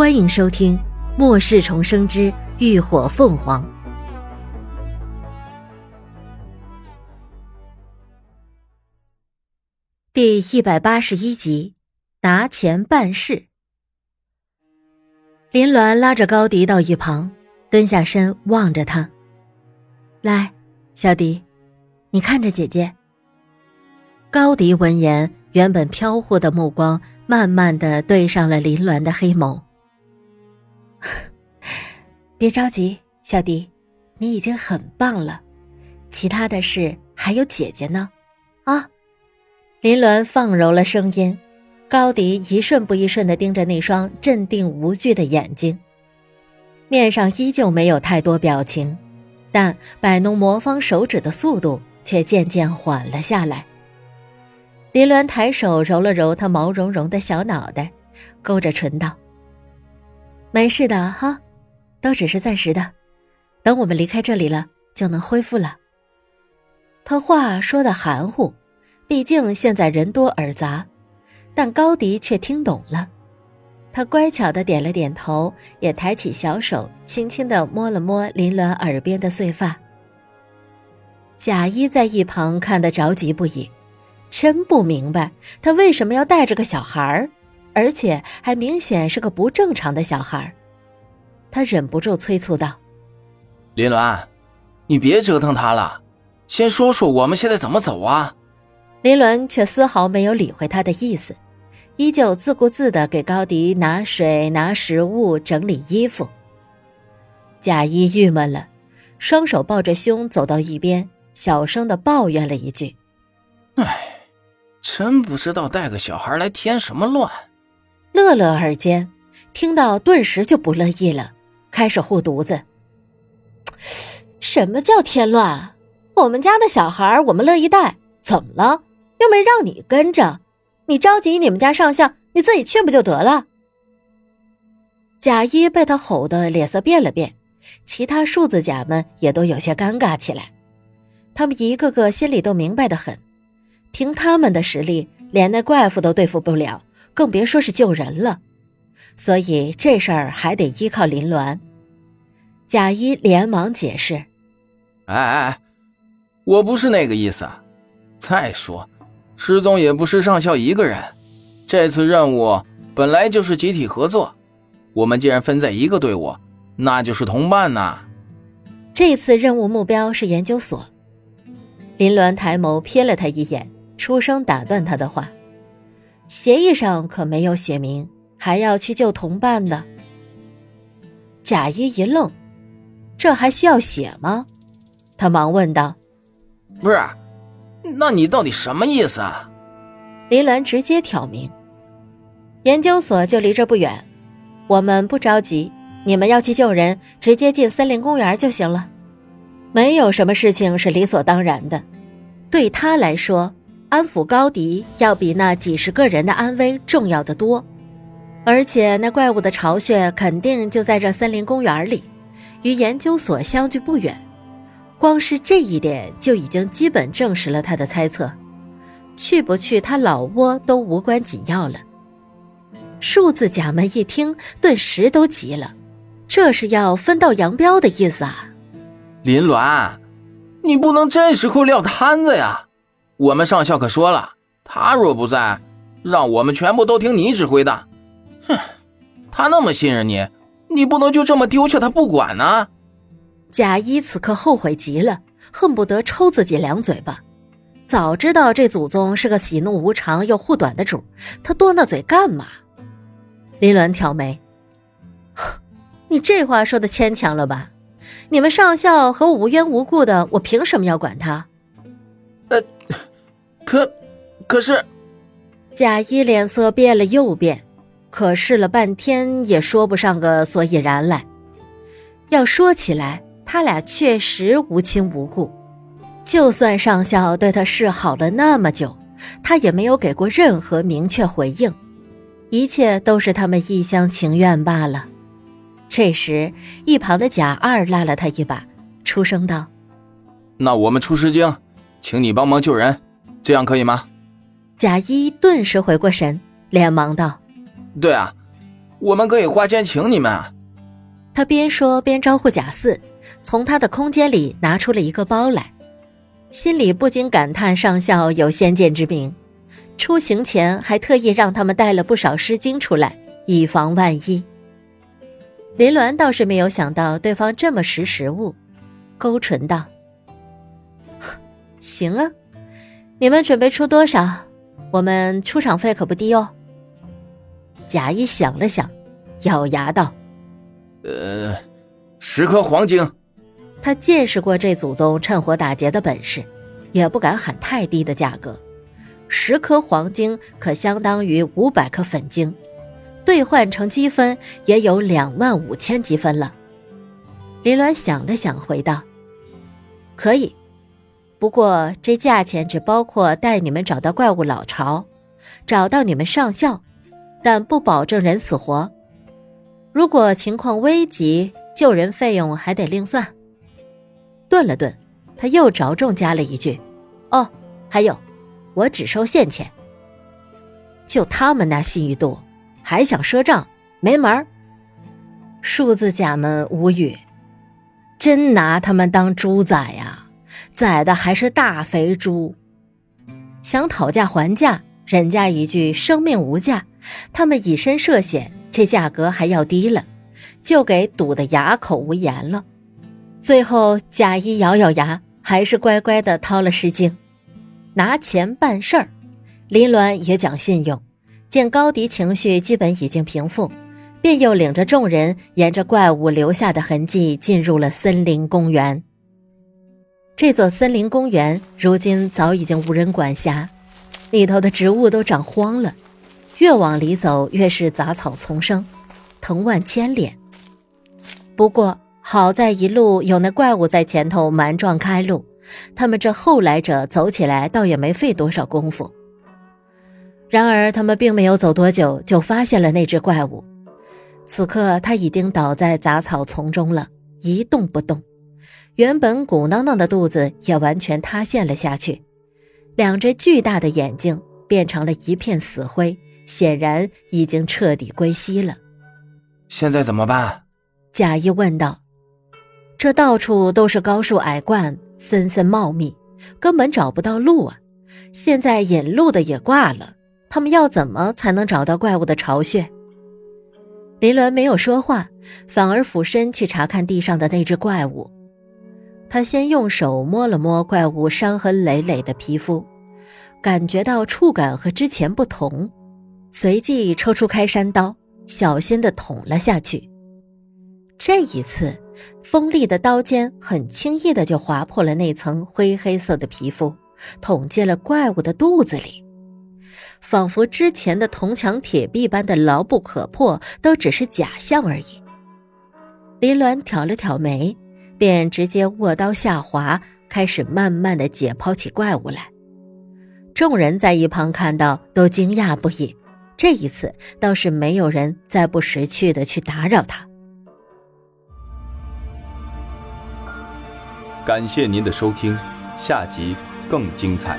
欢迎收听《末世重生之浴火凤凰》第一百八十一集，拿钱办事。林鸾拉着高迪到一旁，蹲下身望着他：“来，小迪，你看着姐姐。”高迪闻言，原本飘忽的目光慢慢的对上了林鸾的黑眸。别着急，小迪，你已经很棒了，其他的事还有姐姐呢，啊！林鸾放柔了声音，高迪一瞬不一瞬的盯着那双镇定无惧的眼睛，面上依旧没有太多表情，但摆弄魔方手指的速度却渐渐缓了下来。林鸾抬手揉了揉他毛茸茸的小脑袋，勾着唇道。没事的哈，都只是暂时的，等我们离开这里了，就能恢复了。他话说的含糊，毕竟现在人多耳杂，但高迪却听懂了。他乖巧的点了点头，也抬起小手，轻轻的摸了摸林鸾耳边的碎发。贾一在一旁看得着急不已，真不明白他为什么要带着个小孩儿。而且还明显是个不正常的小孩，他忍不住催促道：“林鸾，你别折腾他了，先说说我们现在怎么走啊？”林鸾却丝毫没有理会他的意思，依旧自顾自的给高迪拿水、拿食物、整理衣服。贾一郁闷了，双手抱着胸走到一边，小声的抱怨了一句：“哎，真不知道带个小孩来添什么乱。”乐乐耳尖，听到顿时就不乐意了，开始护犊子。什么叫添乱？我们家的小孩我们乐意带，怎么了？又没让你跟着，你着急你们家上校，你自己去不就得了？贾一被他吼得脸色变了变，其他数字甲们也都有些尴尬起来。他们一个个心里都明白的很，凭他们的实力，连那怪物都对付不了。更别说是救人了，所以这事儿还得依靠林鸾。贾一连忙解释：“哎哎，我不是那个意思。再说，失踪也不是上校一个人，这次任务本来就是集体合作。我们既然分在一个队伍，那就是同伴呐。这次任务目标是研究所。”林鸾抬眸瞥了他一眼，出声打断他的话。协议上可没有写明还要去救同伴的。贾一一愣，这还需要写吗？他忙问道：“不是，那你到底什么意思啊？”林鸾直接挑明：“研究所就离这不远，我们不着急。你们要去救人，直接进森林公园就行了。没有什么事情是理所当然的，对他来说。”安抚高迪要比那几十个人的安危重要的多，而且那怪物的巢穴肯定就在这森林公园里，与研究所相距不远。光是这一点就已经基本证实了他的猜测，去不去他老窝都无关紧要了。数字甲们一听，顿时都急了，这是要分道扬镳的意思啊！林鸾，你不能这时候撂摊子呀！我们上校可说了，他若不在，让我们全部都听你指挥的。哼，他那么信任你，你不能就这么丢下他不管呢。贾一此刻后悔极了，恨不得抽自己两嘴巴。早知道这祖宗是个喜怒无常又护短的主，他多那嘴干嘛？林鸾挑眉，你这话说的牵强了吧？你们上校和我无缘无故的，我凭什么要管他？呃。可，可是，贾一脸色变了又变，可试了半天也说不上个所以然来。要说起来，他俩确实无亲无故，就算上校对他示好了那么久，他也没有给过任何明确回应，一切都是他们一厢情愿罢了。这时，一旁的贾二拉了他一把，出声道：“那我们出师经，请你帮忙救人。”这样可以吗？贾一顿时回过神，连忙道：“对啊，我们可以花钱请你们。他边说边招呼贾四，从他的空间里拿出了一个包来，心里不禁感叹上校有先见之明，出行前还特意让他们带了不少诗经出来，以防万一。林鸾倒是没有想到对方这么识时务，勾唇道：“ 行啊，你们准备出多少？我们出场费可不低哦。”贾谊想了想，咬牙道：“呃，十颗黄金。”他见识过这祖宗趁火打劫的本事，也不敢喊太低的价格。十颗黄金可相当于五百颗粉晶。兑换成积分也有两万五千积分了。林鸾想了想，回道：“可以，不过这价钱只包括带你们找到怪物老巢，找到你们上校，但不保证人死活。如果情况危急，救人费用还得另算。”顿了顿，他又着重加了一句：“哦，还有，我只收现钱。就他们那信誉度。”还想赊账，没门儿！数字甲们无语，真拿他们当猪宰呀？宰的还是大肥猪。想讨价还价，人家一句生命无价，他们以身涉险，这价格还要低了，就给堵得哑口无言了。最后贾谊咬咬牙，还是乖乖的掏了诗经，拿钱办事儿。林鸾也讲信用。见高迪情绪基本已经平复，便又领着众人沿着怪物留下的痕迹进入了森林公园。这座森林公园如今早已经无人管辖，里头的植物都长荒了，越往里走越是杂草丛生，藤蔓牵连。不过好在一路有那怪物在前头蛮撞开路，他们这后来者走起来倒也没费多少功夫。然而，他们并没有走多久，就发现了那只怪物。此刻，他已经倒在杂草丛中了，一动不动。原本鼓囊囊的肚子也完全塌陷了下去，两只巨大的眼睛变成了一片死灰，显然已经彻底归西了。现在怎么办？贾谊问道。这到处都是高树矮灌，森森茂密，根本找不到路啊！现在引路的也挂了。他们要怎么才能找到怪物的巢穴？林伦没有说话，反而俯身去查看地上的那只怪物。他先用手摸了摸怪物伤痕累累的皮肤，感觉到触感和之前不同，随即抽出开山刀，小心地捅了下去。这一次，锋利的刀尖很轻易的就划破了那层灰黑色的皮肤，捅进了怪物的肚子里。仿佛之前的铜墙铁壁般的牢不可破，都只是假象而已。林鸾挑了挑眉，便直接握刀下滑，开始慢慢的解剖起怪物来。众人在一旁看到，都惊讶不已。这一次倒是没有人再不识趣的去打扰他。感谢您的收听，下集更精彩。